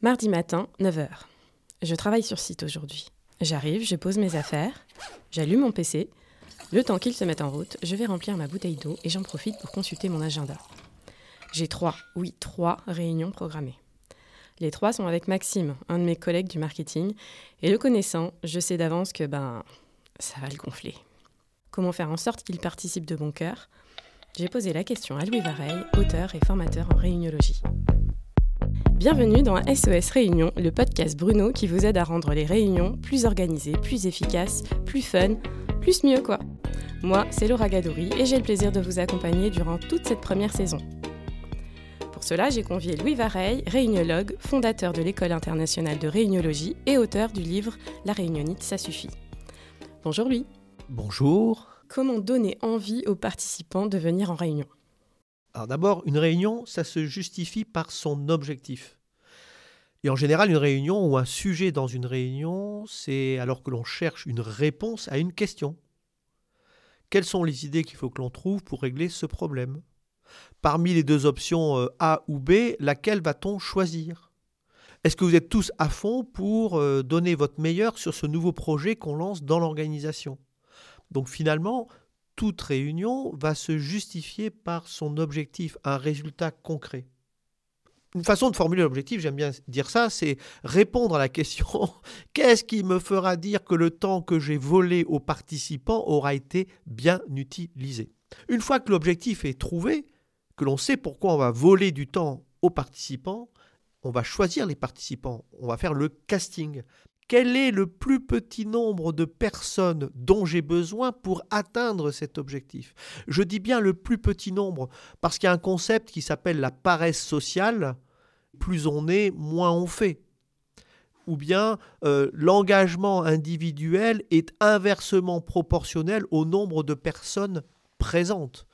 Mardi matin, 9h. Je travaille sur site aujourd'hui. J'arrive, je pose mes affaires, j'allume mon PC. Le temps qu'il se mette en route, je vais remplir ma bouteille d'eau et j'en profite pour consulter mon agenda. J'ai trois, oui, trois réunions programmées. Les trois sont avec Maxime, un de mes collègues du marketing, et le connaissant, je sais d'avance que ben ça va le gonfler. Comment faire en sorte qu'il participe de bon cœur? J'ai posé la question à Louis Vareille, auteur et formateur en réuniologie. Bienvenue dans SOS Réunion, le podcast Bruno qui vous aide à rendre les réunions plus organisées, plus efficaces, plus fun, plus mieux quoi. Moi, c'est Laura Gadouri et j'ai le plaisir de vous accompagner durant toute cette première saison. Pour cela, j'ai convié Louis Vareille, réuniologue, fondateur de l'École internationale de réuniologie et auteur du livre La réunionnite, ça suffit. Bonjour Louis. Bonjour. Comment donner envie aux participants de venir en réunion? Alors d'abord, une réunion, ça se justifie par son objectif. Et en général, une réunion ou un sujet dans une réunion, c'est alors que l'on cherche une réponse à une question. Quelles sont les idées qu'il faut que l'on trouve pour régler ce problème? Parmi les deux options euh, A ou B, laquelle va-t-on choisir? Est-ce que vous êtes tous à fond pour euh, donner votre meilleur sur ce nouveau projet qu'on lance dans l'organisation? Donc finalement, toute réunion va se justifier par son objectif, un résultat concret. Une façon de formuler l'objectif, j'aime bien dire ça, c'est répondre à la question qu'est-ce qui me fera dire que le temps que j'ai volé aux participants aura été bien utilisé? Une fois que l'objectif est trouvé, que l'on sait pourquoi on va voler du temps aux participants, on va choisir les participants, on va faire le casting. Quel est le plus petit nombre de personnes dont j'ai besoin pour atteindre cet objectif? Je dis bien le plus petit nombre parce qu'il y a un concept qui s'appelle la paresse sociale. Plus on est, moins on fait. Ou bien euh, l'engagement individuel est inversement proportionnel au nombre de personnes présentes.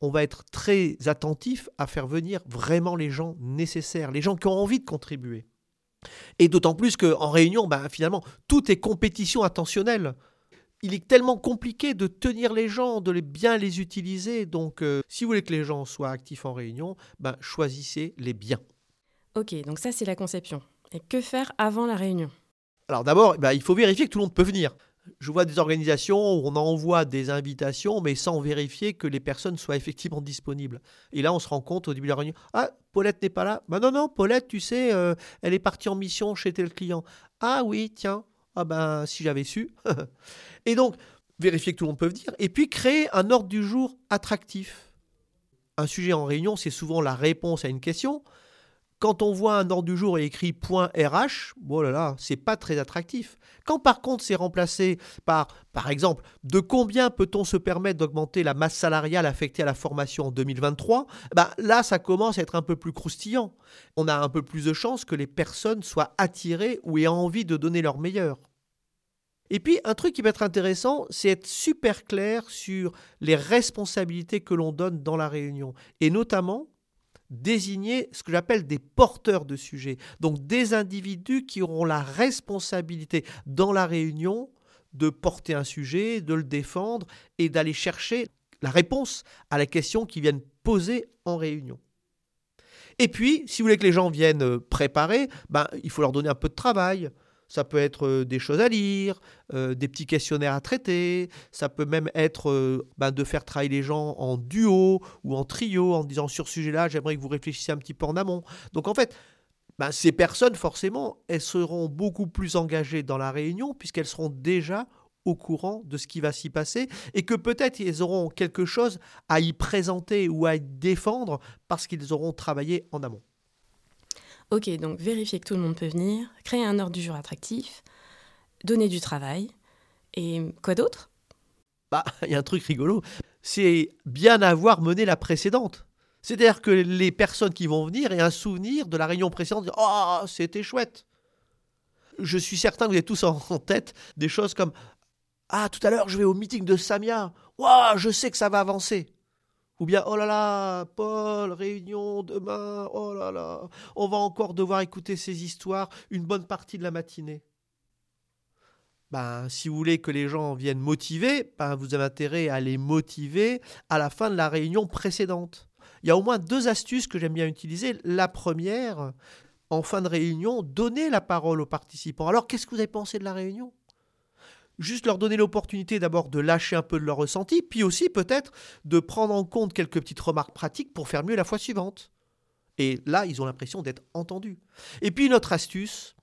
On va être très attentif à faire venir vraiment les gens nécessaires, les gens qui ont envie de contribuer. Et d'autant plus qu'en réunion, ben, finalement, tout est compétition attentionnelle. Il est tellement compliqué de tenir les gens, de les bien les utiliser. Donc, euh, si vous voulez que les gens soient actifs en réunion, ben, choisissez les biens. Ok, donc ça c'est la conception. Et que faire avant la réunion? Alors d'abord, ben, il faut vérifier que tout le monde peut venir. Je vois des organisations où on envoie des invitations, mais sans vérifier que les personnes soient effectivement disponibles. Et là, on se rend compte au début de la réunion Ah, Paulette n'est pas là Bah non, non, Paulette, tu sais, euh, elle est partie en mission chez tel client. Ah oui, tiens. Ah ben, si j'avais su. et donc, vérifier que tout le monde peut venir. Et puis, créer un ordre du jour attractif. Un sujet en réunion, c'est souvent la réponse à une question. Quand on voit un ordre du jour et écrit .rh, bon là là, c'est pas très attractif. Quand par contre c'est remplacé par, par exemple, de combien peut-on se permettre d'augmenter la masse salariale affectée à la formation en 2023, bah là ça commence à être un peu plus croustillant. On a un peu plus de chances que les personnes soient attirées ou aient envie de donner leur meilleur. Et puis, un truc qui va être intéressant, c'est être super clair sur les responsabilités que l'on donne dans la réunion. Et notamment, désigner ce que j'appelle des porteurs de sujets, donc des individus qui auront la responsabilité dans la réunion de porter un sujet, de le défendre et d'aller chercher la réponse à la question qu'ils viennent poser en réunion. Et puis, si vous voulez que les gens viennent euh, préparer, ben, il faut leur donner un peu de travail, ça peut être euh, des choses à lire, euh, des petits questionnaires à traiter, ça peut même être euh, ben, de faire travailler les gens en duo ou en trio en disant sur ce sujet-là, j'aimerais que vous réfléchissiez un petit peu en amont. Donc en fait, ben, ces personnes, forcément, elles seront beaucoup plus engagées dans la réunion puisqu'elles seront déjà au courant de ce qui va s'y passer et que peut-être ils auront quelque chose à y présenter ou à y défendre parce qu'ils auront travaillé en amont. Ok, donc vérifier que tout le monde peut venir, créer un ordre du jour attractif, donner du travail. Et quoi d'autre? Bah, il y a un truc rigolo. C'est bien avoir mené la précédente. C'est-à-dire que les personnes qui vont venir aient un souvenir de la réunion précédente. Oh, c'était chouette. Je suis certain que vous avez tous en tête des choses comme Ah, tout à l'heure, je vais au meeting de Samia. Waouh, je sais que ça va avancer. Ou bien, oh là là, Paul, réunion demain, oh là là, on va encore devoir écouter ces histoires une bonne partie de la matinée. Ben, si vous voulez que les gens viennent motiver, ben, vous avez intérêt à les motiver à la fin de la réunion précédente. Il y a au moins deux astuces que j'aime bien utiliser. La première, en fin de réunion, donner la parole aux participants. Alors, qu'est-ce que vous avez pensé de la réunion? Juste leur donner l'opportunité d'abord de lâcher un peu de leur ressenti, puis aussi peut-être de prendre en compte quelques petites remarques pratiques pour faire mieux la fois suivante. Et là, ils ont l'impression d'être entendus. Et puis, notre astuce,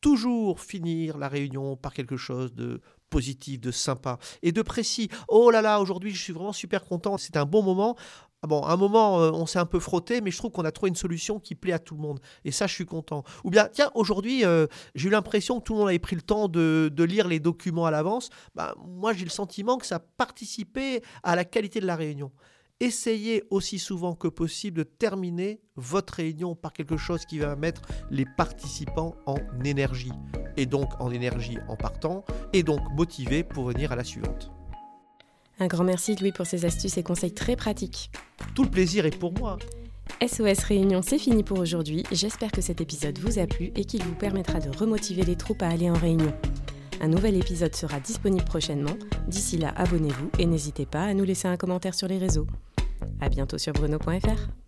toujours finir la réunion par quelque chose de positif, de sympa et de précis. Oh là là, aujourd'hui, je suis vraiment super content. C'est un bon moment. Ah bon, à un moment, euh, on s'est un peu frotté, mais je trouve qu'on a trouvé une solution qui plaît à tout le monde. Et ça, je suis content. Ou bien, tiens, aujourd'hui, euh, j'ai eu l'impression que tout le monde avait pris le temps de, lire les documents à l'avance. Bah, moi, j'ai le sentiment que ça participait à la qualité de la réunion. Essayez aussi souvent que possible de terminer votre réunion par quelque chose qui va mettre les participants en énergie. Et donc en énergie en partant, et donc motivés pour venir à la suivante. Un grand merci Louis pour ces astuces et conseils très pratiques. Tout le plaisir est pour moi. SOS Réunion, c'est fini pour aujourd'hui. J'espère que cet épisode vous a plu et qu'il vous permettra de remotiver les troupes à aller en réunion. Un nouvel épisode sera disponible prochainement. D'ici là, abonnez-vous et n'hésitez pas à nous laisser un commentaire sur les réseaux. À bientôt sur bruno.fr.